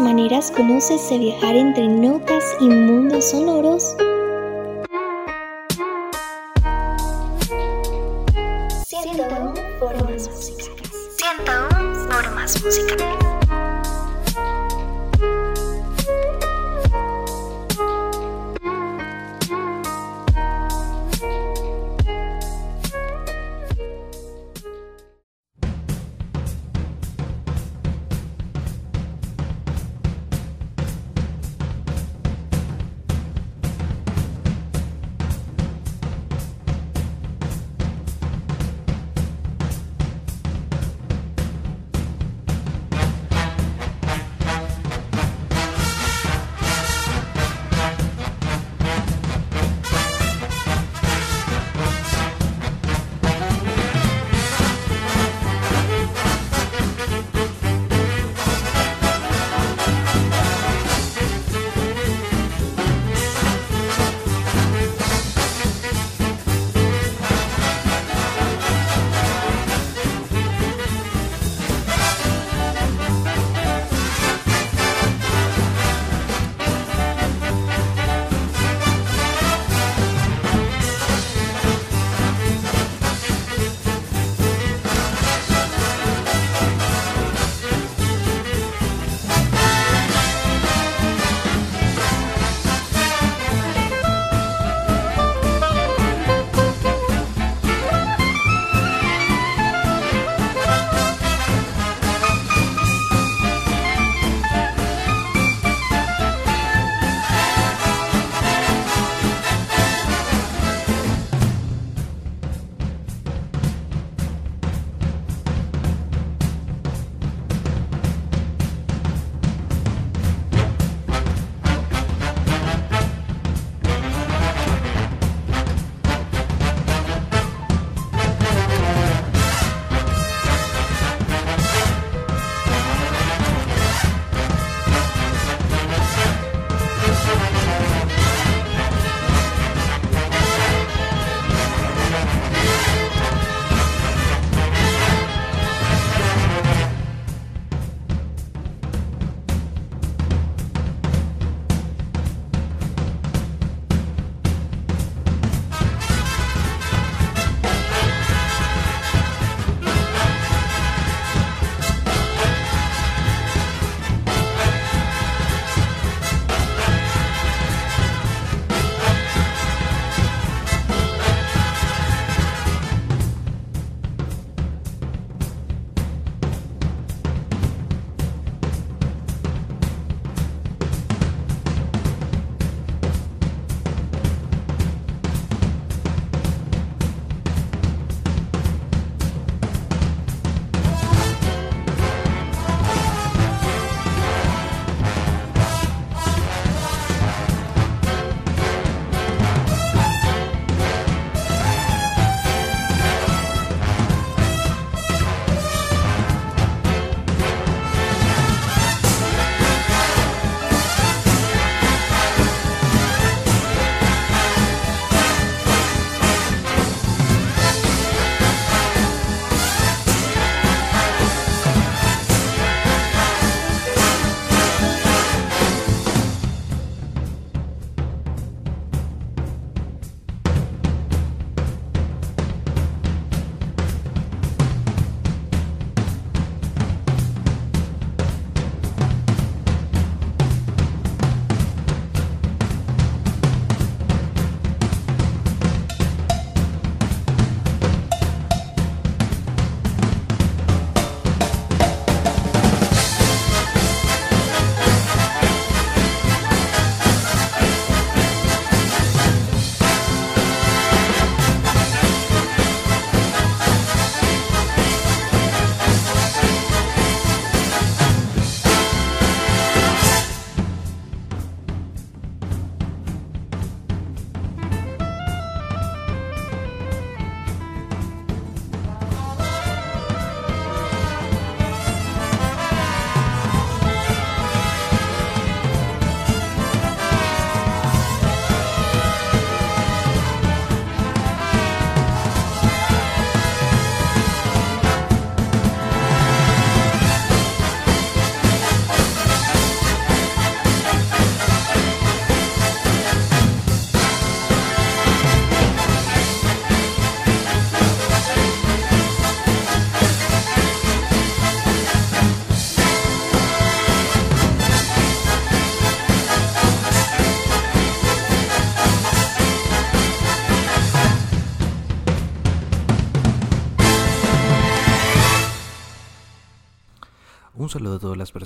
nuevas maneras conoces de viajar entre notas y mundos sonoros? 101 formas musicales. 101 formas musicales.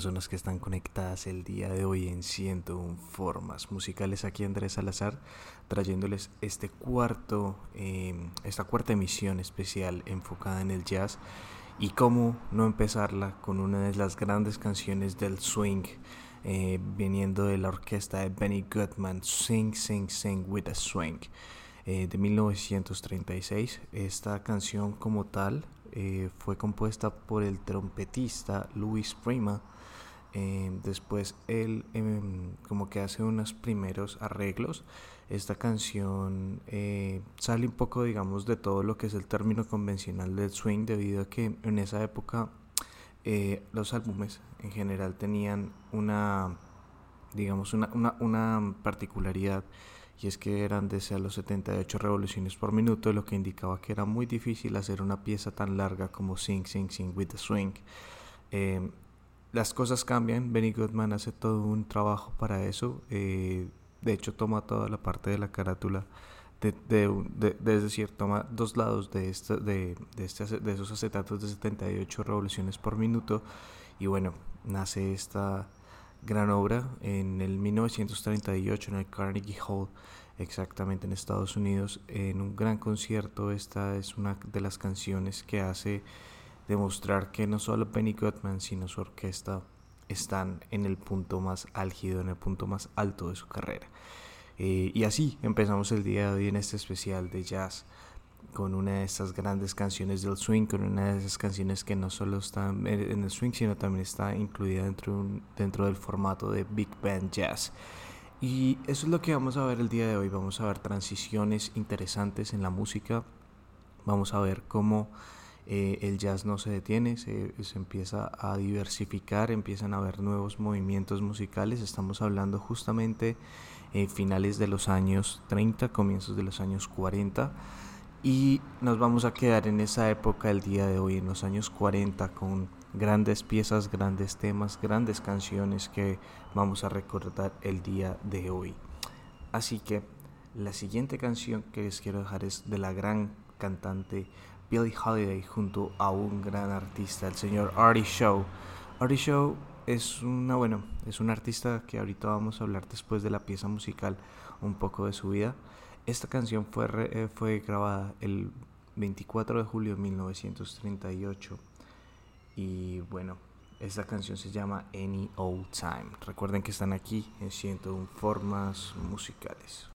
Personas que están conectadas el día de hoy en 101 Formas Musicales. Aquí Andrés Salazar trayéndoles este cuarto, em, esta cuarta emisión especial enfocada en el jazz y cómo no empezarla con una de las grandes canciones del swing eh, viniendo de la orquesta de Benny Goodman, Sing, Sing, Sing with a Swing, eh, de 1936. Esta canción como tal eh, fue compuesta por el trompetista Louis Prima. Eh, después él em, como que hace unos primeros arreglos. Esta canción eh, sale un poco, digamos, de todo lo que es el término convencional del swing, debido a que en esa época los álbumes en general tenían una, digamos, una, una, una particularidad y es que eran de los 78 revoluciones por minuto, lo que indicaba que era muy difícil hacer una pieza tan larga como Sing, Sing, Sing with the Swing. Em, las cosas cambian, Benny Goodman hace todo un trabajo para eso, eh, de hecho toma toda la parte de la carátula, de, de, es decir, toma dos lados de, este, de, este, de esos acetatos de 78 revoluciones por minuto. Y bueno, nace esta gran obra en el 1938 en el Carnegie Hall, exactamente en Estados Unidos, en un gran concierto. Esta es una de las canciones que hace demostrar que no solo Benny Goodman, sino su orquesta están en el punto más álgido, en el punto más alto de su carrera. Eh, y así empezamos el día de hoy en este especial de jazz con una de esas grandes canciones del swing, con una de esas canciones que no solo está en el swing, sino también está incluida dentro, dentro del formato de Big Band Jazz. Y eso es lo que vamos a ver el día de hoy. Vamos a ver transiciones interesantes en la música. Vamos a ver cómo eh, el jazz no se detiene, se, empieza a diversificar, empiezan a haber nuevos movimientos musicales. Estamos hablando justamente en finales de los años 30, comienzos de los años 40 y nos vamos a quedar en esa época el día de hoy, en los años 40, con grandes piezas, grandes temas, grandes canciones que vamos a recordar el día de hoy. Así que la siguiente canción que les quiero dejar es de la gran cantante Billie Holiday junto a un gran artista, el señor Artie Shaw. Artie Shaw es una, bueno, es un artista que ahorita vamos a hablar después de la pieza musical un poco de su vida. Esta canción fue, eh, fue grabada el 24 de julio de 1938 y bueno, esta canción se llama Any Old Time. Recuerden que están aquí en 101 formas musicales.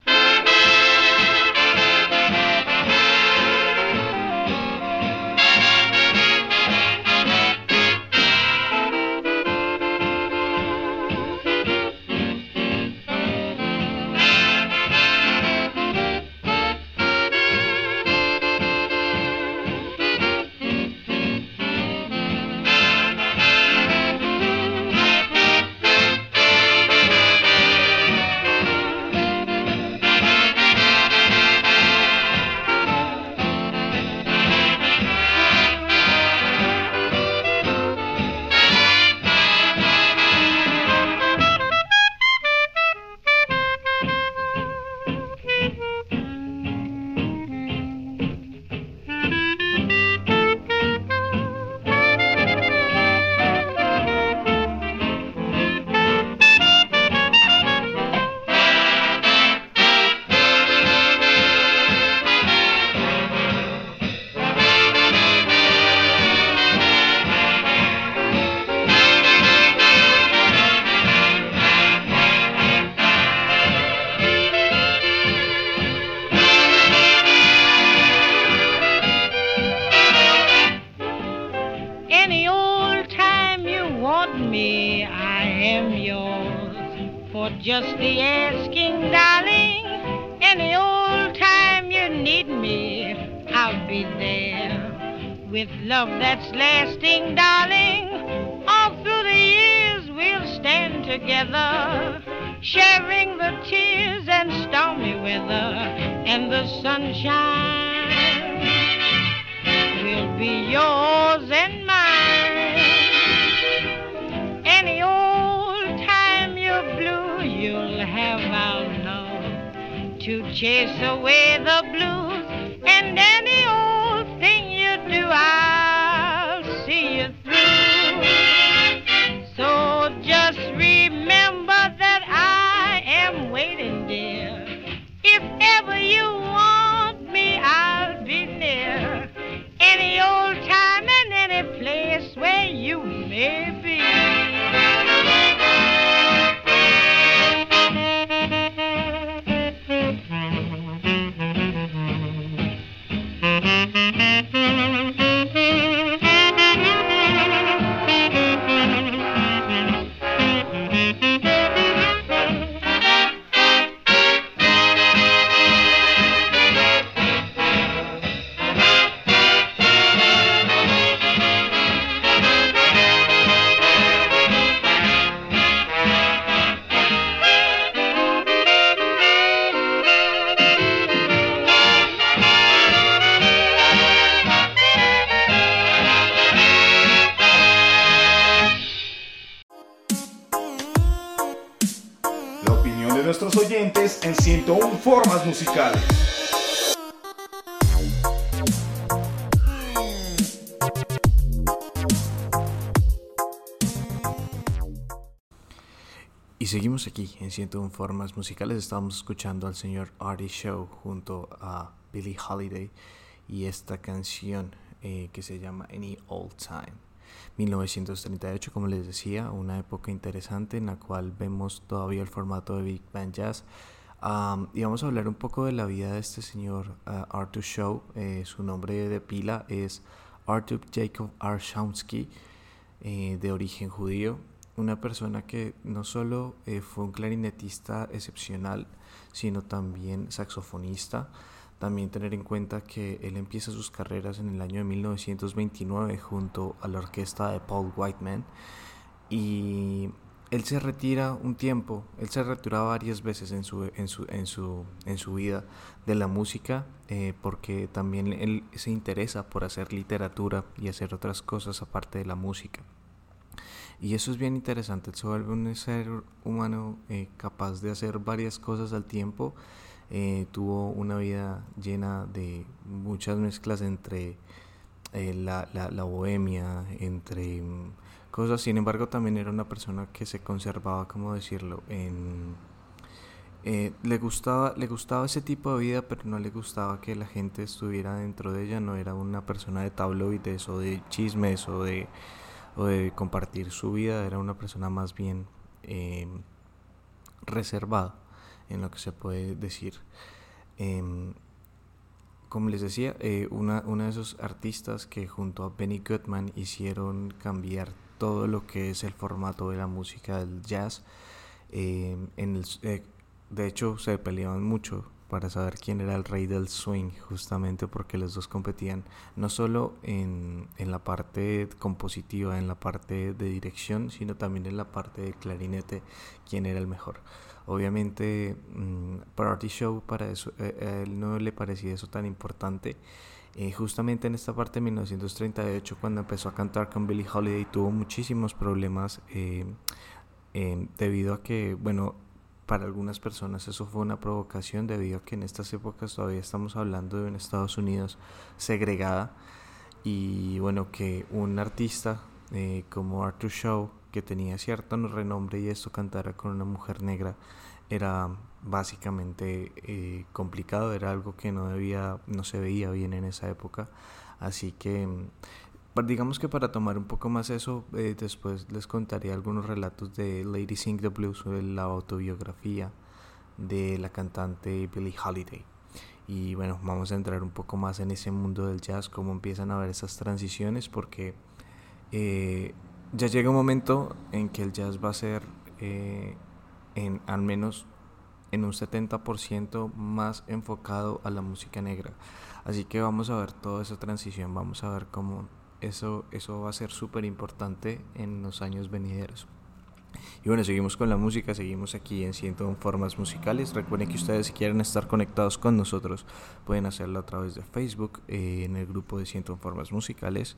En 101 Formas Musicales. Estábamos escuchando al señor Artie Show junto a Billie Holiday y esta canción eh, que se llama Any Old Time. 1938, como les decía, una época interesante en la cual vemos todavía el formato de Big Band Jazz. Um, y vamos a hablar un poco de la vida de este señor uh, Arthur Shaw. Eh, su nombre de pila es Arthur Jacob Arshaunsky, eh, de origen judío. Una persona que no solo eh, fue un clarinetista excepcional, sino también saxofonista. También tener en cuenta que él empieza sus carreras en el año de 1929 junto a la orquesta de Paul Whiteman y él se retira un tiempo, él se retira varias veces en su, en su, en su, en su vida de la música eh, porque también él se interesa por hacer literatura y hacer otras cosas aparte de la música. Y eso es bien interesante, se vuelve un ser humano eh, capaz de hacer varias cosas al tiempo. Eh, tuvo una vida llena de muchas mezclas entre eh, la, la, la, bohemia, entre um, cosas, sin embargo también era una persona que se conservaba, como decirlo, en... Eh, le, gustaba, le gustaba ese tipo de vida, pero no le gustaba que la gente estuviera dentro de ella, no era una persona de tabloides o de chismes o de, o de compartir su vida, era una persona más bien reservada en lo que se puede decir. Eh, como les decía, eh, una, una, de esos artistas que junto a Benny Goodman hicieron cambiar todo lo que es el formato de la música del jazz. Eh, en el, de hecho, se peleaban mucho para saber quién era el rey del swing, justamente porque los dos competían no solo en, en la parte compositiva, en la parte de dirección, sino también en la parte de clarinete, quién era el mejor. Obviamente, mmm, Party Show para eso, eh, a él no le parecía eso tan importante. Eh, justamente en esta parte de 1938, cuando empezó a cantar con Billie Holiday, tuvo muchísimos problemas eh, debido a que, bueno, para algunas personas eso fue una provocación debido a que en estas épocas todavía estamos hablando de un Estados Unidos segregada. Y bueno que un artista eh, como Arthur Shaw que tenía cierto renombre y esto cantara con una mujer negra era básicamente eh, complicado era algo que no debía no se veía bien en esa época. Así que digamos que para tomar un poco más eso, eh, después les contaré algunos relatos de Lady Sing the Blues, la autobiografía de la cantante Billie Holiday. Y bueno, vamos a entrar un poco más en ese mundo del jazz, cómo empiezan a ver esas transiciones, porque eh, ya llega un momento en que el jazz va a ser eh, en al menos en un 70% más enfocado a la música negra. Así que vamos a ver toda esa transición, vamos a ver cómo eso, eso va a ser súper importante en los años venideros. Y bueno, seguimos con la música, seguimos aquí en 101 Formas Musicales. Recuerden que ustedes si quieren estar conectados con nosotros pueden hacerlo a través de Facebook, eh, en el grupo de 101 Formas Musicales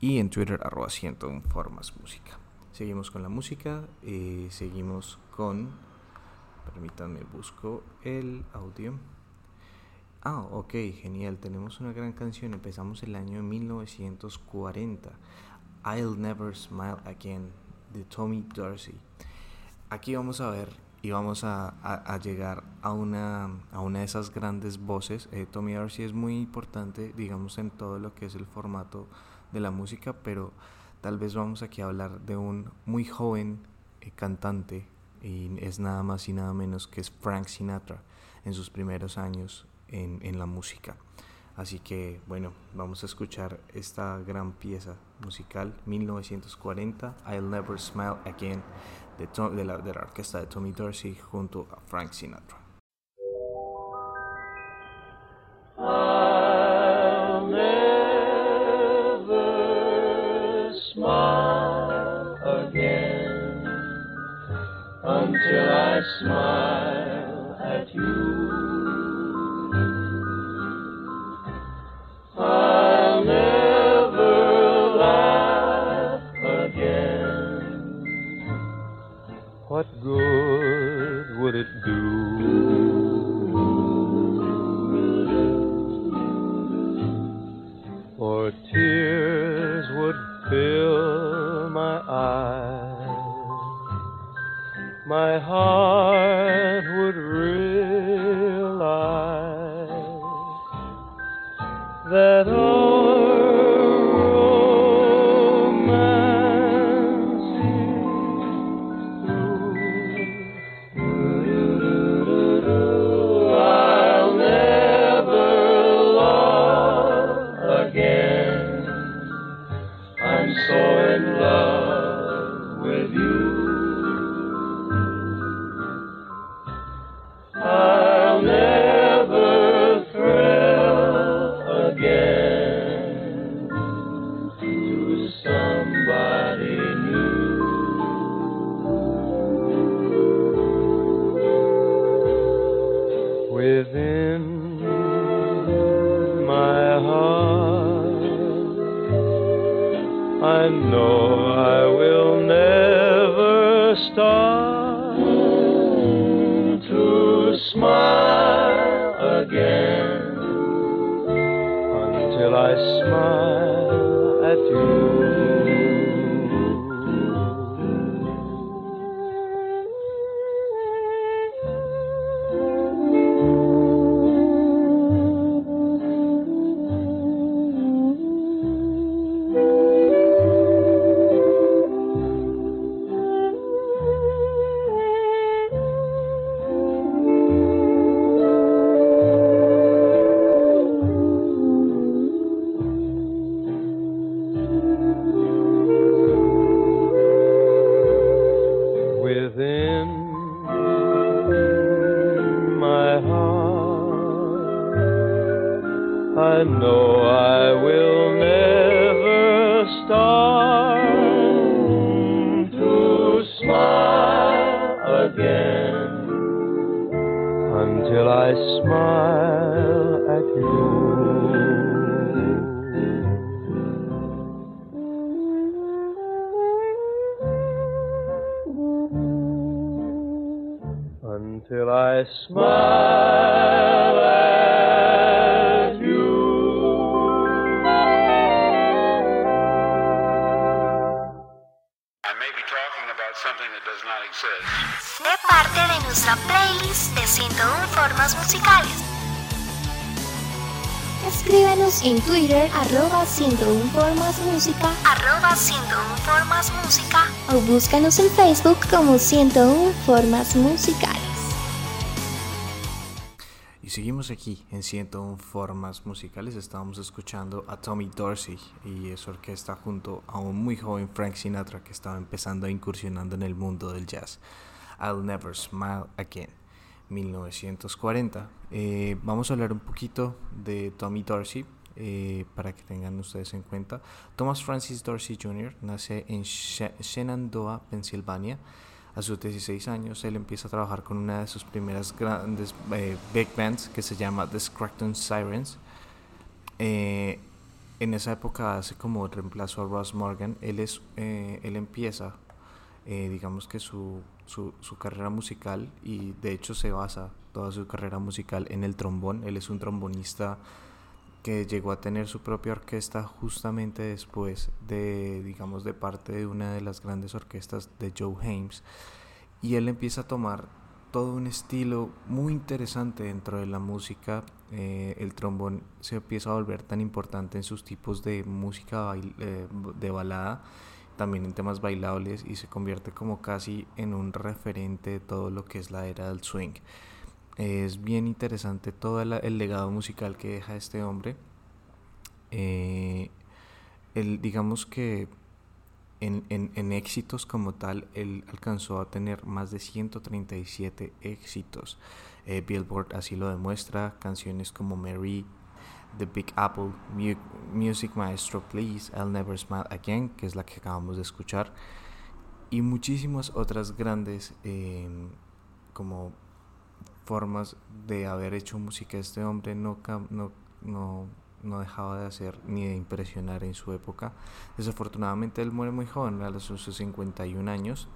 y en Twitter arroba 101 Formas Música. Seguimos con la música, eh, seguimos con... Permítanme, busco el audio. Ah, ok, genial. Tenemos una gran canción. Empezamos el año 1940. I'll Never Smile Again de Tommy Dorsey. Aquí vamos a ver y vamos a, llegar a una, a una de esas grandes voces. Eh, Tommy Dorsey es muy importante, digamos, en todo lo que es el formato de la música, pero Tal vez vamos aquí a hablar de un muy joven eh, cantante y es nada más y nada menos que es Frank Sinatra en sus primeros años en, la música. Así que bueno, vamos a escuchar esta gran pieza musical 1940, I'll Never Smile Again, de, la, de la orquesta de Tommy Dorsey junto a Frank Sinatra. Smile at you. De parte de nuestra playlist de 101 formas musicales. Escríbenos en Twitter arroba 101 formas música arroba 101 formas música o búscanos en Facebook como 101 formas musicales. Seguimos aquí en 101 formas musicales. Estábamos escuchando a Tommy Dorsey y su orquesta junto a un muy joven Frank Sinatra que estaba empezando a incursionando en el mundo del jazz. I'll Never Smile Again, 1940. Eh, vamos a hablar un poquito de Tommy Dorsey. eh, para que tengan ustedes en cuenta, Thomas Francis Dorsey Jr. nace en She- Shenandoah, Pensilvania. A sus 16 años, él empieza a trabajar con una de sus primeras grandes eh, big bands que se llama The Scranton Sirens. Eh, en esa época hace como reemplazo a Ross Morgan. Él, es, eh, él empieza, digamos que su, su, su carrera musical, y de hecho se basa toda su carrera musical en el trombón. Él es un trombonista que llegó a tener su propia orquesta justamente después de, digamos, de parte de una de las grandes orquestas de Joe Hames. Y él empieza a tomar todo un estilo muy interesante dentro de la música. Eh, el trombón se empieza a volver tan importante en sus tipos de música eh, de balada, también en temas bailables y se convierte como casi en un referente de todo lo que es la era del swing. Es bien interesante todo el, legado musical que deja este hombre. Eh, digamos que en, éxitos como tal, él alcanzó a tener más de 137 éxitos. Eh, Billboard así lo demuestra, canciones como Mary, The Big Apple, Music Maestro Please, I'll Never Smile Again, que es la que acabamos de escuchar, y muchísimas otras grandes em, como formas de haber hecho música. Este hombre no, no, no no dejaba de hacer ni de impresionar en su época. Desafortunadamente él muere muy joven, a los sus 51 años.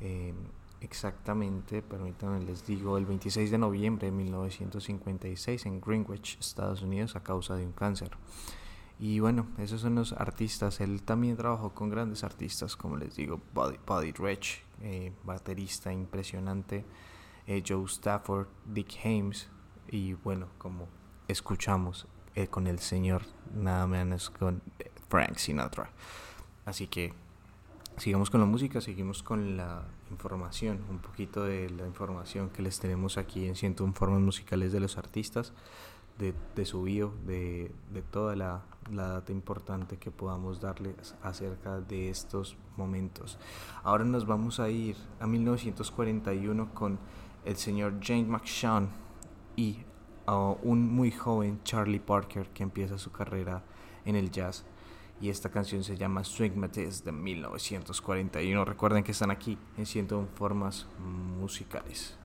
Eh, exactamente, permítanme les digo, el 26 de noviembre de 1956 en Greenwich, Estados Unidos, a causa de un cáncer. Y bueno, esos son los artistas. Él también trabajó con grandes artistas, como les digo, Buddy, Buddy Rich, eh, baterista impresionante, eh, Joe Stafford, Dick Hames, y bueno, como escuchamos, eh, con el señor nada menos con Frank Sinatra. Así que sigamos con la música, seguimos con la información, un poquito de la información que les tenemos aquí en 101 formas musicales de los artistas, de, su bio, de, de toda la, la, data importante que podamos darles acerca de estos momentos. Ahora nos vamos a ir a 1941 con el señor James McShawn y un muy joven Charlie Parker que empieza su carrera en el jazz. Y esta canción se llama Swing Matisse de 1941. Recuerden que están aquí en 101 formas musicales.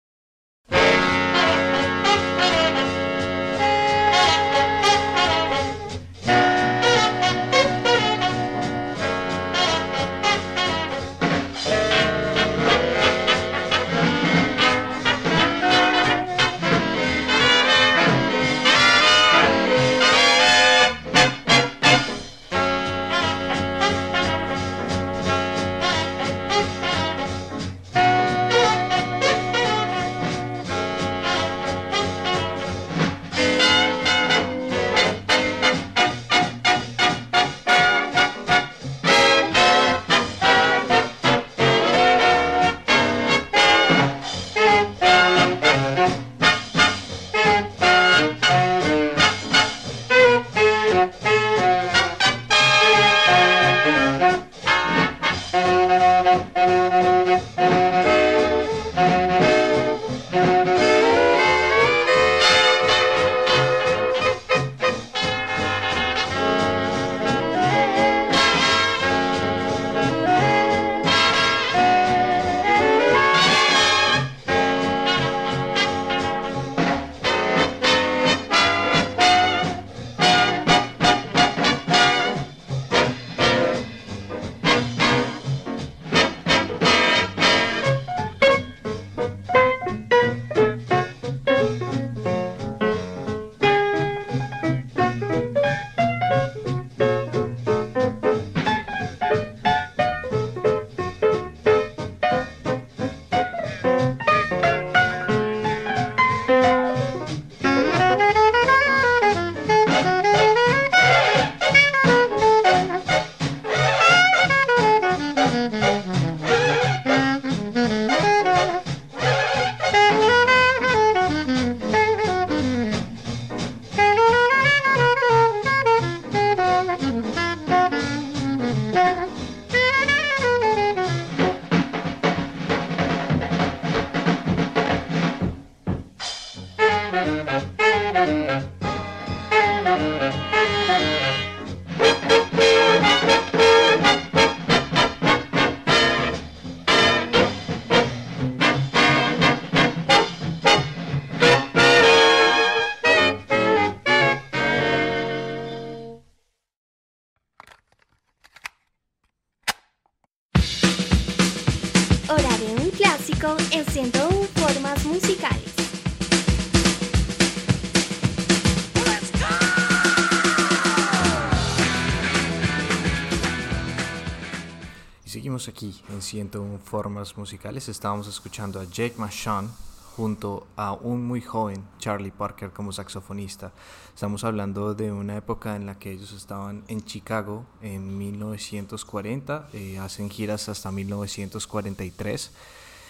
101 Formas Musicales. Estábamos escuchando a Jake Machon junto a un muy joven Charlie Parker como saxofonista. Estamos hablando de una época en la que ellos estaban en Chicago en 1940, eh, hacen giras hasta 1943,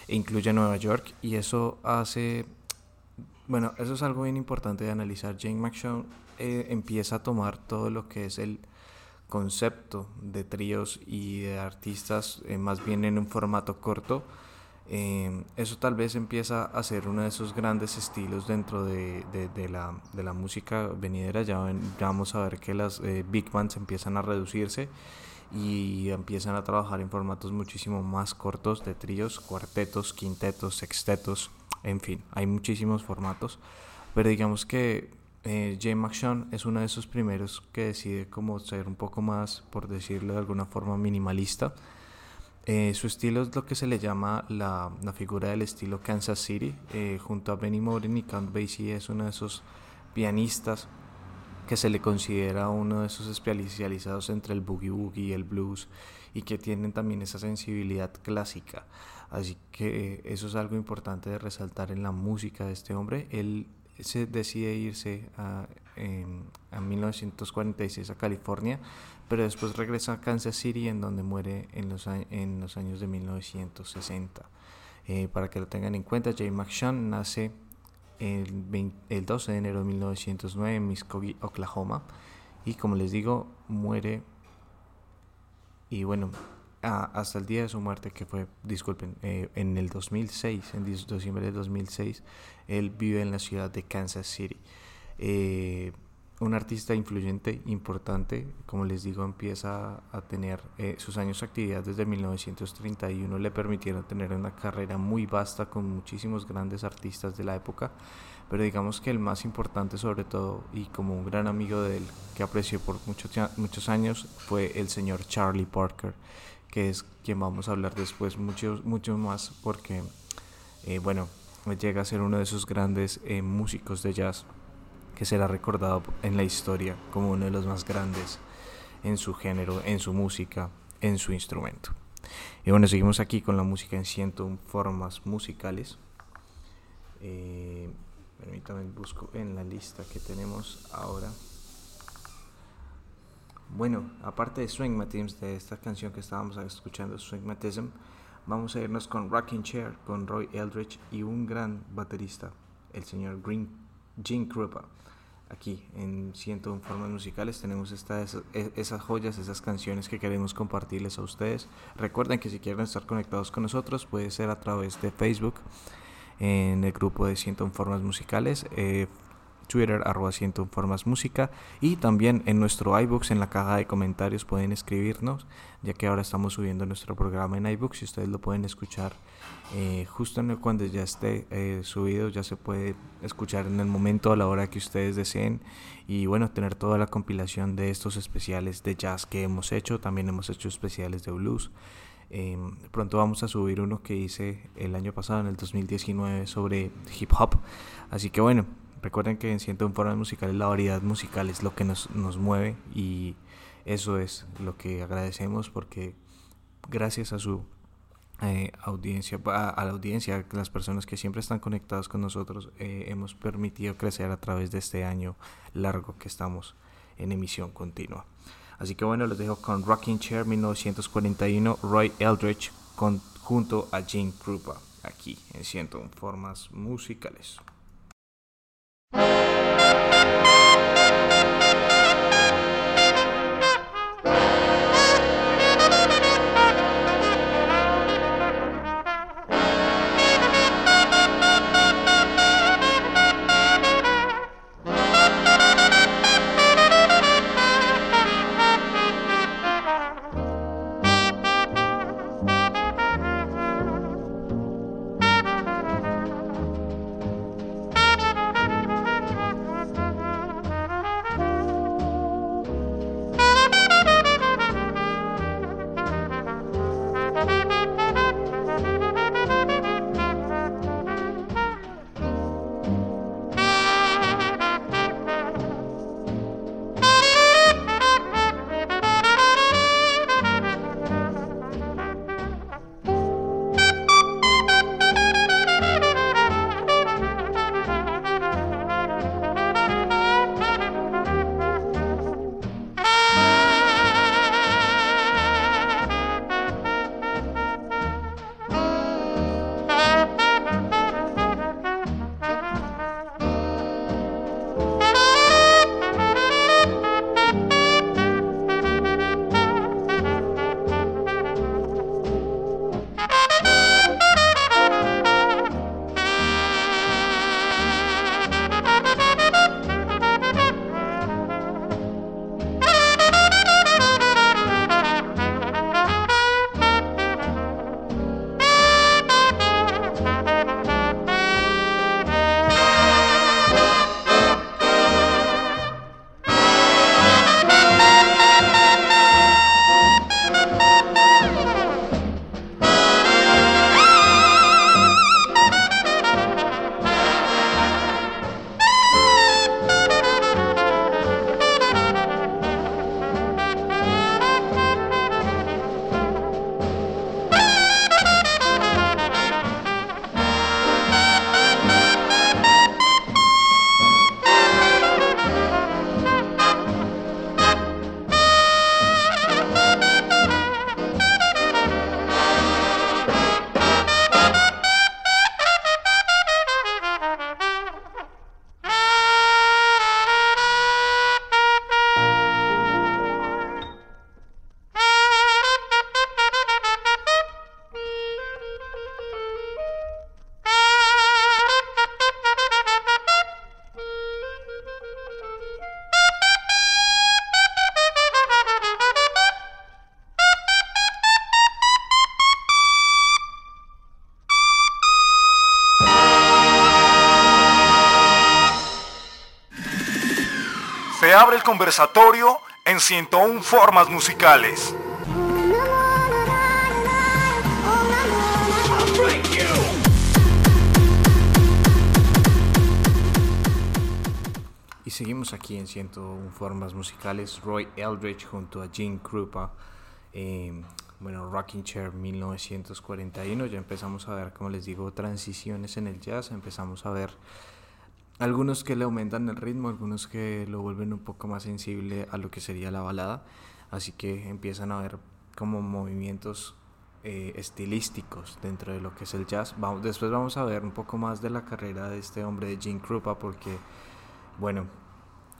e incluye Nueva York y eso hace, bueno, eso es algo bien importante de analizar. Jane McShawn eh, empieza a tomar todo lo que es el concepto de tríos y de artistas eh, más bien en un formato corto eh, eso tal vez empieza a ser uno de esos grandes estilos dentro de, de, la, de la, música venidera. Ya, vamos a ver que las eh, big bands empiezan a reducirse y empiezan a trabajar en formatos muchísimo más cortos de tríos, cuartetos, quintetos, sextetos, en fin, hay muchísimos formatos. Pero digamos que eh, Jay McShawn es uno de esos primeros que decide como ser un poco más, por decirlo de alguna forma, minimalista eh, su estilo es lo que se le llama la, figura del estilo Kansas City. Eh, junto a Benny Morin y Count Basie es uno de esos pianistas que se le considera uno de esos especializados entre el boogie woogie y el blues y que tienen también esa sensibilidad clásica. Así que eso es algo importante de resaltar en la música de este hombre. Él se decide irse a, a 1946 a California pero después regresa a Kansas City en donde muere en los, en los años de 1960. Eh, para que lo tengan en cuenta, Jay McShawn nace el, el 12 de enero de 1909 en Muskogee, Oklahoma, y como les digo, muere y bueno, hasta el día de su muerte, que fue, disculpen, eh, en el 2006, en diciembre de 2006, él vive en la ciudad de Kansas City. Eh, un artista influyente, importante, como les digo, empieza a tener eh, sus años de actividad desde 1931, le permitieron tener una carrera muy vasta con muchísimos grandes artistas de la época, pero digamos que el más importante sobre todo y como un gran amigo de él que apreció por muchos, muchos años fue el señor Charlie Parker, que es quien vamos a hablar después mucho, mucho más porque, eh, bueno, llega a ser uno de esos grandes eh, músicos de jazz que será recordado en la historia como uno de los más grandes en su género, en su música, en su instrumento. Y bueno, seguimos aquí con la música en 101 formas musicales. Eh, permítame busco en la lista que tenemos ahora. Bueno, aparte de Swingmatism, de esta canción que estábamos escuchando, Swingmatism, vamos a irnos con Rocking Chair, con Roy Eldridge y un gran baterista, el señor Green, Gene Krupa aquí en Ciento Formas Musicales tenemos estas, esas joyas, esas canciones que queremos compartirles a ustedes. Recuerden que si quieren estar conectados con nosotros puede ser a través de Facebook en el grupo de Ciento Formas Musicales. Eh, Twitter arroba ciento formas música y también en nuestro iBooks en la caja de comentarios pueden escribirnos ya que ahora estamos subiendo nuestro programa en iBooks y ustedes lo pueden escuchar eh, justo cuando ya esté eh, subido ya se puede escuchar en el momento a la hora que ustedes deseen y bueno tener toda la compilación de estos especiales de jazz que hemos hecho también hemos hecho especiales de blues em, pronto vamos a subir uno que hice el año pasado en el 2019 sobre hip hop así que bueno Recuerden que en Ciento Formas Musicales la variedad musical es lo que nos, nos mueve y eso es lo que agradecemos porque gracias a su eh, audiencia, a, la audiencia, las personas que siempre están conectadas con nosotros, eh, hemos permitido crecer a través de este año largo que estamos en emisión continua. Así que bueno, les dejo con Rocking Chair 1941, Roy Eldridge con, junto a Gene Krupa, aquí en Ciento Formas Musicales. Música conversatorio en 101 formas musicales. Y seguimos aquí en 101 formas musicales. Roy Eldridge junto a Gene Krupa. Eh, bueno, Rocking Chair 1941. Ya empezamos a ver, como les digo, transiciones en el jazz. Empezamos a ver algunos que le aumentan el ritmo, algunos que lo vuelven un poco más sensible a lo que sería la balada. Así que empiezan a ver como movimientos eh, estilísticos dentro de lo que es el jazz. Vamos, después vamos a ver un poco más de la carrera de este hombre de Gene Krupa porque bueno,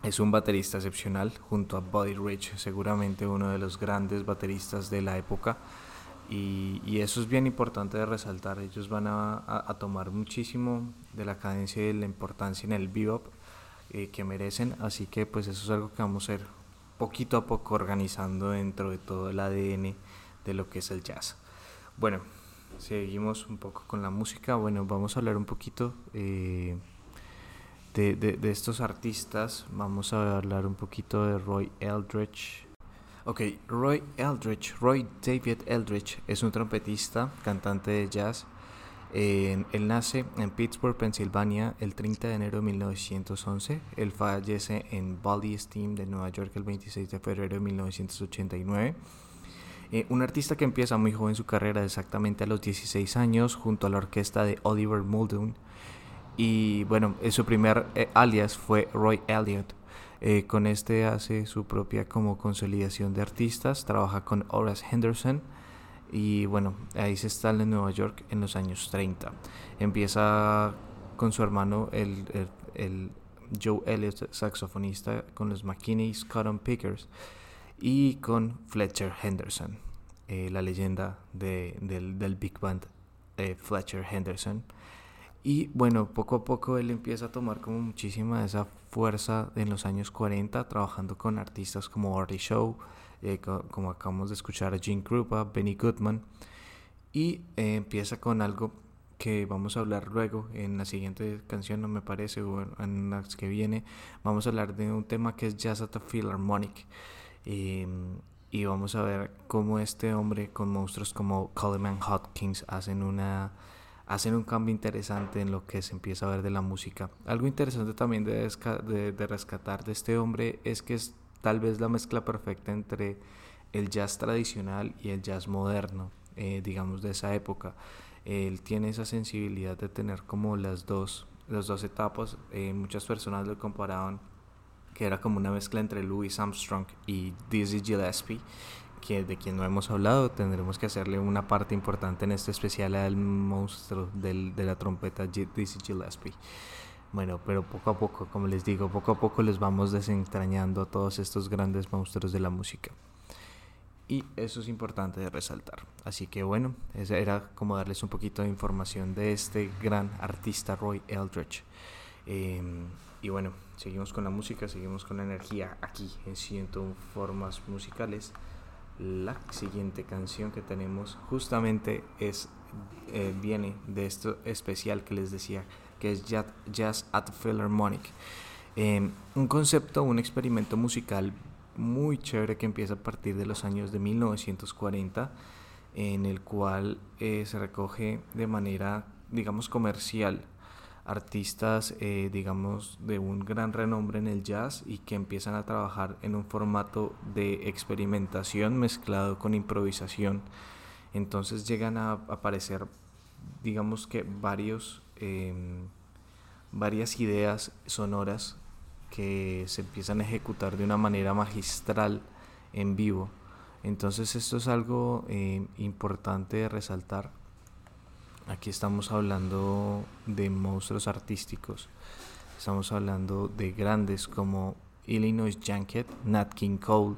es un baterista excepcional junto a Buddy Rich, seguramente uno de los grandes bateristas de la época. Y, eso es bien importante de resaltar. Ellos van a, tomar muchísimo de la cadencia y de la importancia en el bebop eh, que merecen. Así que pues eso es algo que vamos a ir poquito a poco organizando dentro de todo el ADN de lo que es el jazz. Bueno, seguimos un poco con la música. Bueno, vamos a hablar un poquito... Eh, de, de, estos artistas, vamos a hablar un poquito de Roy Eldridge. Ok, Roy Eldridge, Roy David Eldridge es un trompetista, cantante de jazz. él nace en Pittsburgh, Pensilvania, el 30 de enero de 1911. Él fallece en Valley Steam de Nueva York el 26 de febrero de 1989. Eh, un artista que empieza muy joven su carrera, exactamente a los 16 años, junto a la orquesta de Oliver Muldoon y bueno, su primer eh, alias fue Roy Elliott. Eh, con este hace su propia como consolidación de artistas, trabaja con Horace Henderson y bueno, ahí se está en Nueva York en los años 30. Empieza con su hermano, el, Joe Elliott, saxofonista, con los McKinney Cotton Pickers y con Fletcher Henderson, eh, la leyenda de, del, del, big band Fletcher Henderson. Y bueno, poco a poco él empieza a tomar como muchísima esa fuerza en los años 40, trabajando con artistas como Artie Shaw, eh, como acabamos de escuchar a Gene Krupa, Benny Goodman, y eh, empieza con algo que vamos a hablar luego en la siguiente canción, no me parece, o en las que viene, vamos a hablar de un tema que es Jazz at the Philharmonic. Em, y vamos a ver cómo este hombre con monstruos como Coleman Hopkins hacen una hacen un cambio interesante en lo que se empieza a ver de la música. Algo interesante también de, de, rescatar de este hombre es que es tal vez la mezcla perfecta entre el jazz tradicional y el jazz moderno, eh, digamos de esa época. Él tiene esa sensibilidad de tener como las dos, las dos etapas. Eh, muchas personas lo comparaban que era como una mezcla entre Louis Armstrong y Dizzy Gillespie que, de quien no hemos hablado, tendremos que hacerle una parte importante en este especial al monstruo del, de la trompeta Dizzy Gillespie. Bueno, pero poco a poco, como les digo, poco a poco les vamos desentrañando a todos estos grandes monstruos de la música. Y eso es importante de resaltar. Así que bueno, esa era como darles un poquito de información de este gran artista Roy Eldridge. Em, y bueno, seguimos con la música, seguimos con la energía aquí en 101 Formas Musicales la siguiente canción que tenemos justamente es eh, viene de esto especial que les decía que es Jazz, at Philharmonic. Em, un concepto un experimento musical muy chévere que empieza a partir de los años de 1940 en el cual eh, se recoge de manera digamos comercial artistas, eh, digamos, de un gran renombre en el jazz y que empiezan a trabajar en un formato de experimentación mezclado con improvisación. Entonces llegan a aparecer, digamos que varios, em, varias ideas sonoras que se empiezan a ejecutar de una manera magistral en vivo. Entonces esto es algo eh, importante de resaltar Aquí estamos hablando de monstruos artísticos. Estamos hablando de grandes como Illinois Junket, Nat King Cole,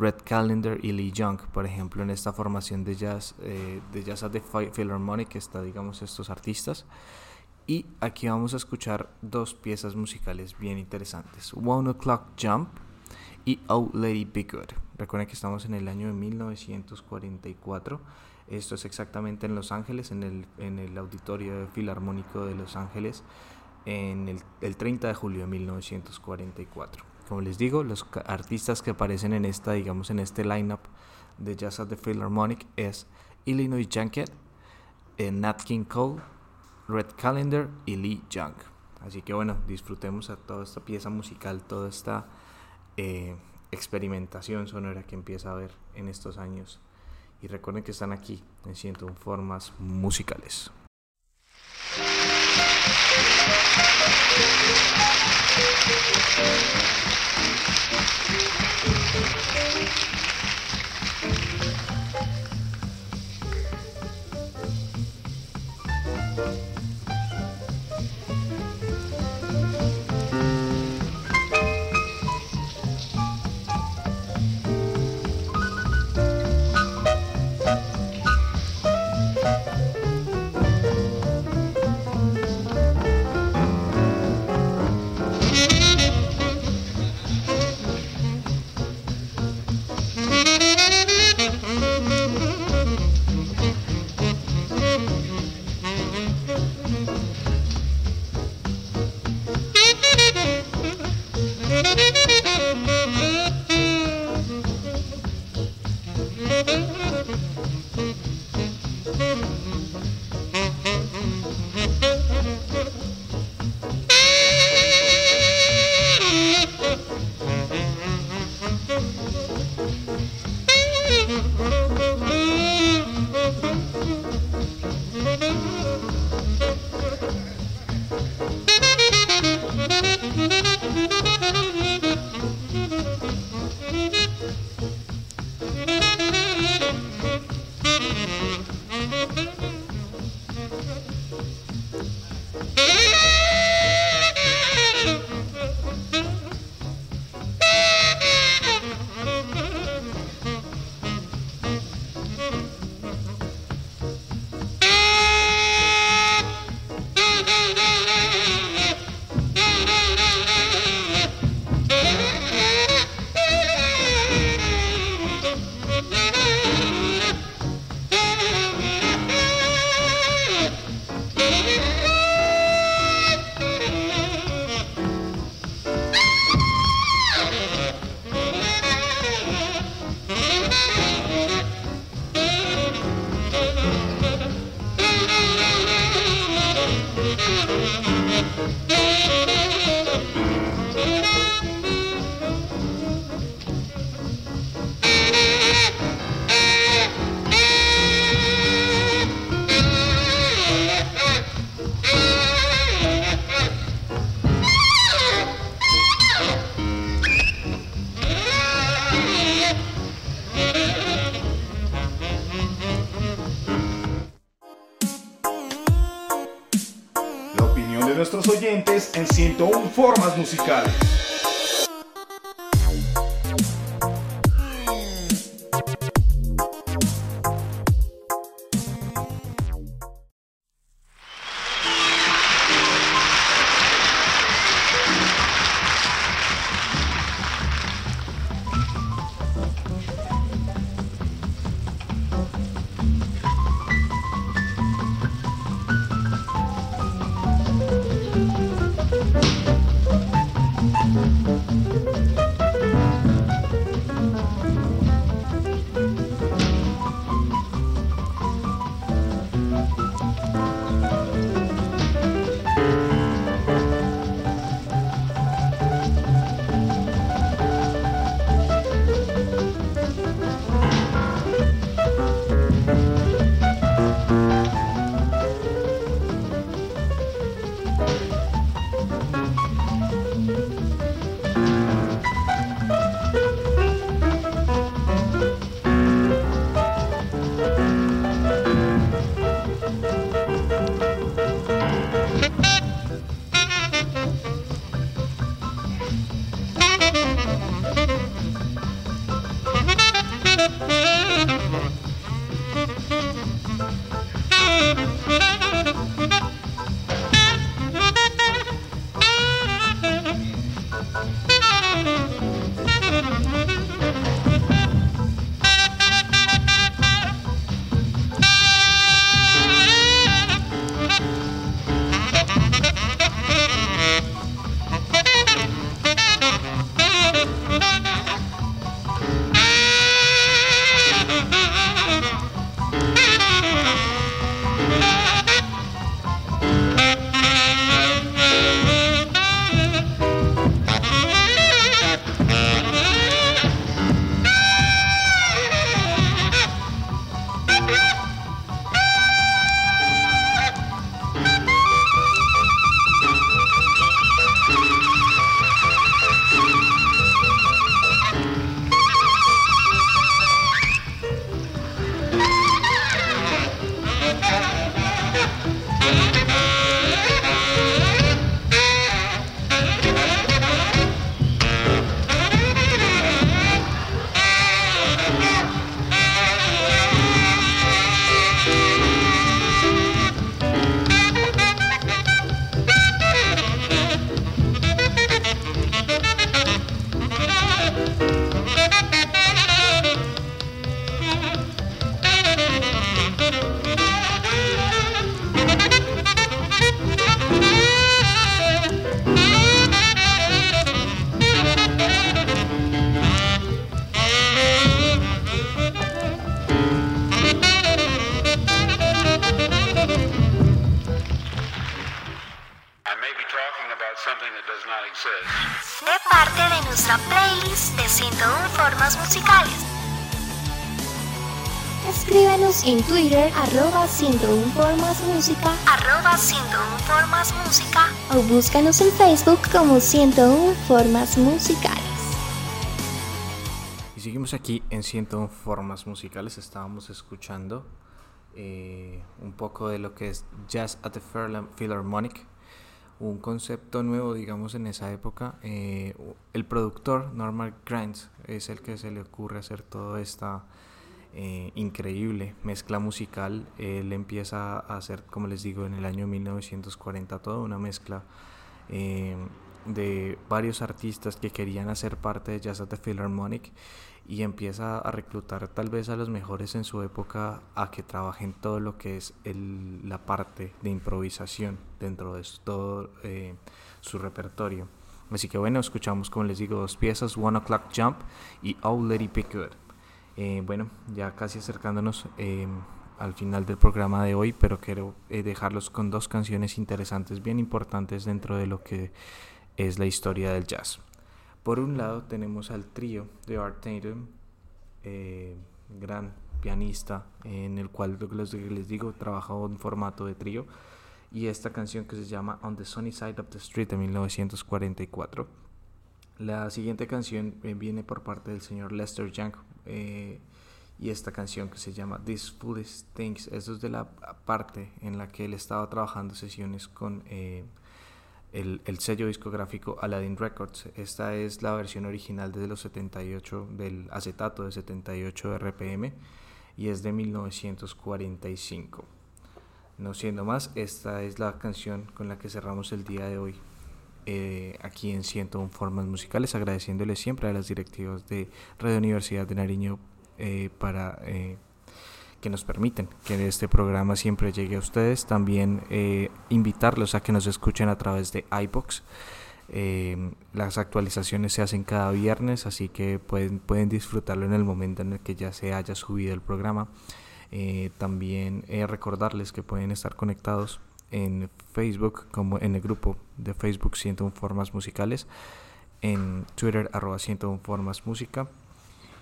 Red Calendar y Lee Young, por ejemplo, en esta formación de jazz, eh, de jazz at the Philharmonic está, digamos, estos artistas. Y aquí vamos a escuchar dos piezas musicales bien interesantes: One O'Clock Jump y Oh Lady Be Good. Recuerden que estamos en el año de 1944 esto es exactamente en Los Ángeles, en el, en el Auditorio Filarmónico de Los Ángeles, en el, el 30 de julio de 1944. como les digo, los artistas que aparecen en esta, digamos, en este lineup de Jazz at the Philharmonic es Illinois Junket, eh, Nat King Cole, Red Calendar y Lee Young. Así que bueno, disfrutemos a toda esta pieza musical, toda esta eh, experimentación sonora que empieza a haber en estos años. Y recuerden que están aquí en 101 Formas Musicales. Twitter arroba 101 formas música arroba 101 formas música o búscanos en Facebook como 101 formas musicales. Y seguimos aquí en 101 formas musicales. Estábamos escuchando eh, un poco de lo que es Jazz at the Phil- Philharmonic, un concepto nuevo, digamos, en esa época. Eh, el productor, Norman Granz, es el que se le ocurre hacer toda esta eh, increíble mezcla musical. Él empieza a hacer, como les digo, en el año 1940 toda una mezcla eh, de varios artistas que querían hacer parte de Jazz at the Philharmonic y empieza a reclutar tal vez a los mejores en su época a que trabajen todo lo que es el- la parte de improvisación dentro de todo eh, su repertorio. Así que bueno, escuchamos como les digo dos piezas, One O'Clock Jump y Oh Be Good. Eh, bueno, ya casi acercándonos eh, al final del programa de hoy, pero quiero eh, dejarlos con dos canciones interesantes, bien importantes dentro de lo que es la historia del jazz. Por un lado tenemos al trío de Art Tatum, eh, gran pianista, en el cual lo que les, digo, trabajó en formato de trío, y esta canción que se llama On the Sunny Side of the Street de 1944. La siguiente canción eh, viene por parte del señor Lester Young eh, y esta canción que se llama These Foolish Things. Es de la parte en la que él estaba trabajando sesiones con eh, el, el sello discográfico Aladdin Records. Esta es la versión original desde los 78 del acetato de 78 RPM y es de 1945. No siendo más, esta es la canción con la que cerramos el día de hoy eh, aquí en 101 Formas Musicales, agradeciéndole siempre a las directivas de Radio Universidad de Nariño eh, para eh, que nos permiten que este programa siempre llegue a ustedes. También eh, invitarlos a que nos escuchen a través de iBox. Eh, las actualizaciones se hacen cada viernes, así que pueden, pueden disfrutarlo en el momento en el que ya se haya subido el programa. Eh, también recordarles que pueden estar conectados en Facebook como en el grupo de Facebook 101 Formas Musicales, en Twitter arroba 101 Formas Música.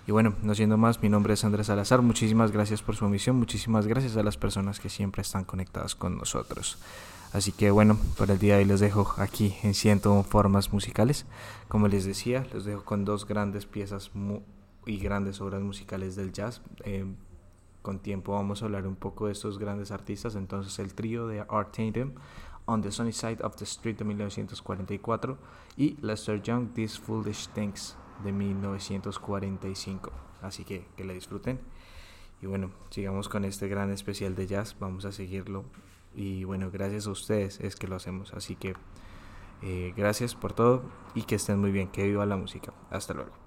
Y bueno, no siendo más, mi nombre es Andrés Salazar, muchísimas gracias por su emisión, muchísimas gracias a las personas que siempre están conectadas con nosotros. Así que bueno, para el día de hoy los dejo aquí en 101 Formas Musicales. Como les decía, los dejo con dos grandes piezas y grandes obras musicales del jazz. Eh, con tiempo vamos a hablar un poco de estos grandes artistas. Entonces el trío de Art Tatum, On the Sunny Side of the Street de 1944 y Lester Young, These Foolish Things de 1945. Así que que la disfruten. Y bueno, sigamos con este gran especial de jazz. Vamos a seguirlo. Y bueno, gracias a ustedes es que lo hacemos. Así que eh, gracias por todo y que estén muy bien. Que viva la música. Hasta luego.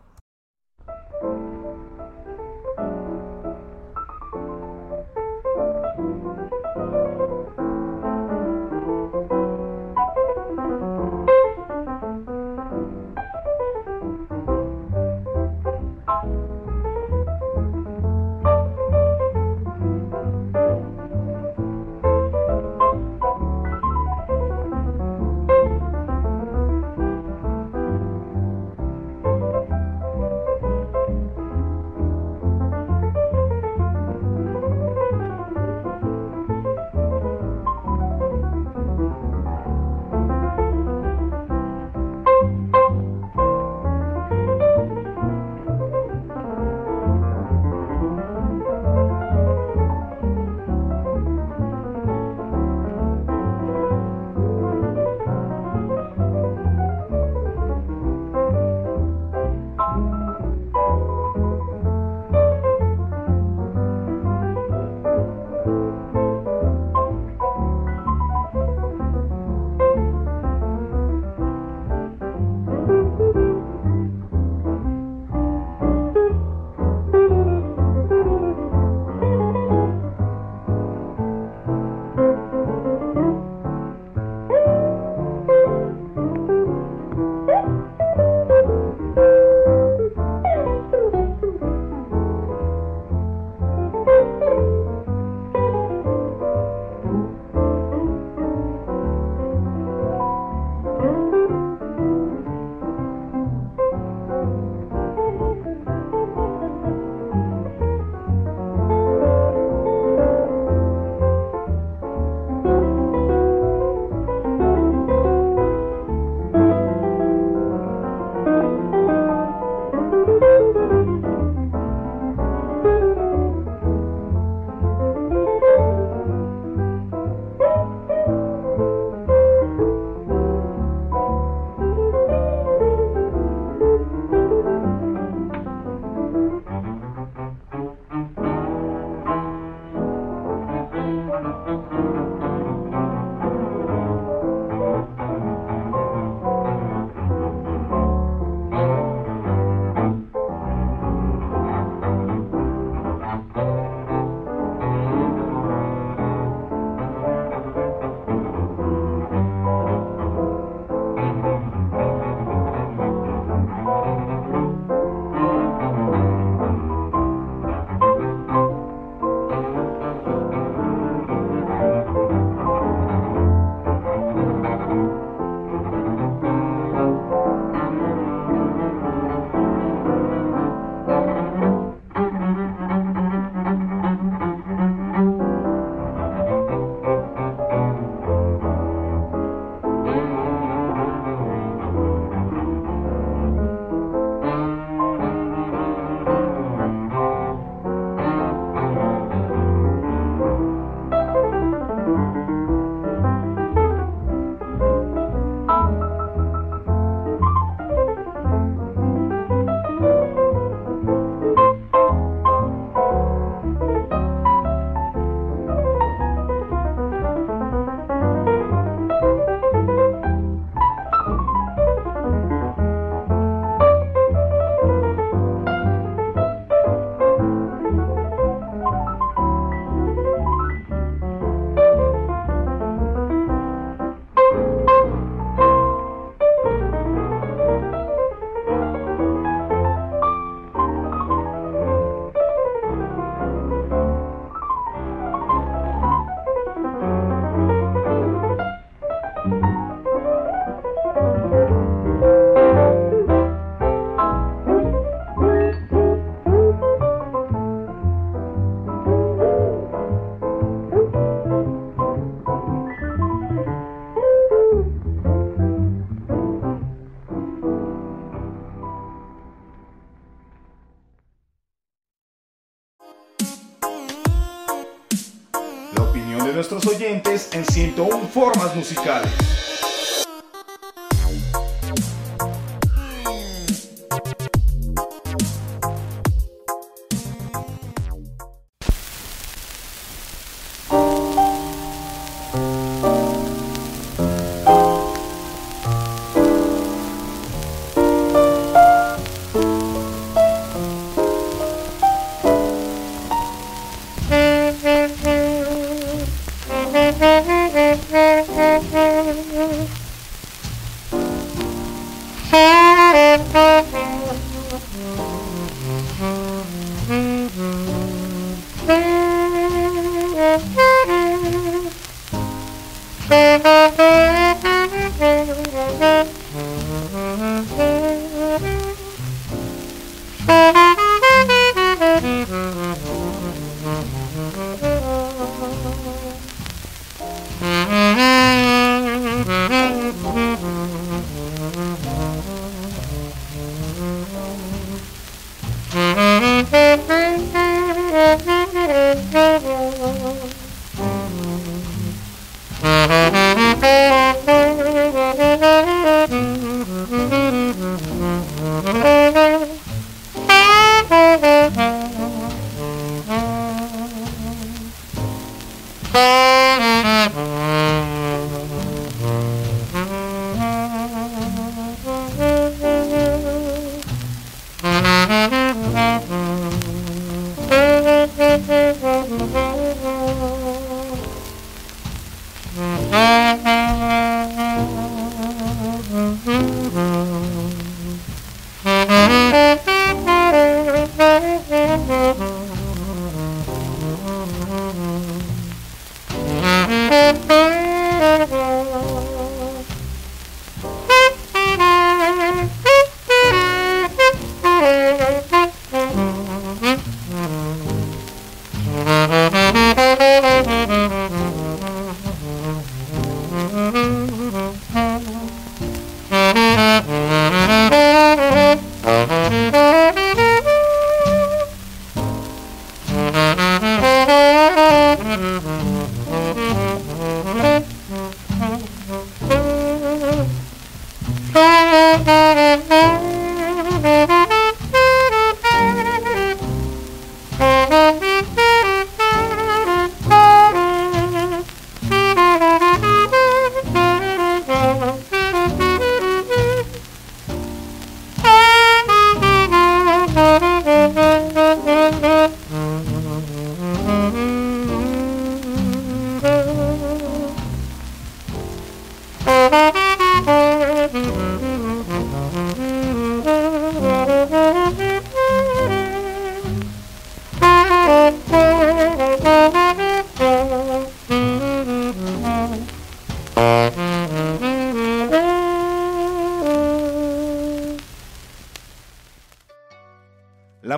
Formas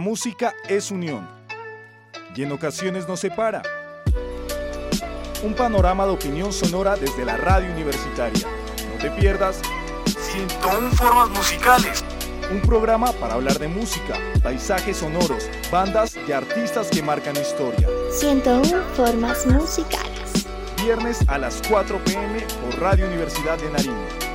música es unión y en ocasiones nos separa. Un panorama de opinión sonora desde la radio universitaria. No te pierdas 101 formas musicales. Un programa para hablar de música, paisajes sonoros, bandas y artistas que marcan historia. 101 formas musicales. Viernes a las 4 pm por Radio Universidad de Nariño.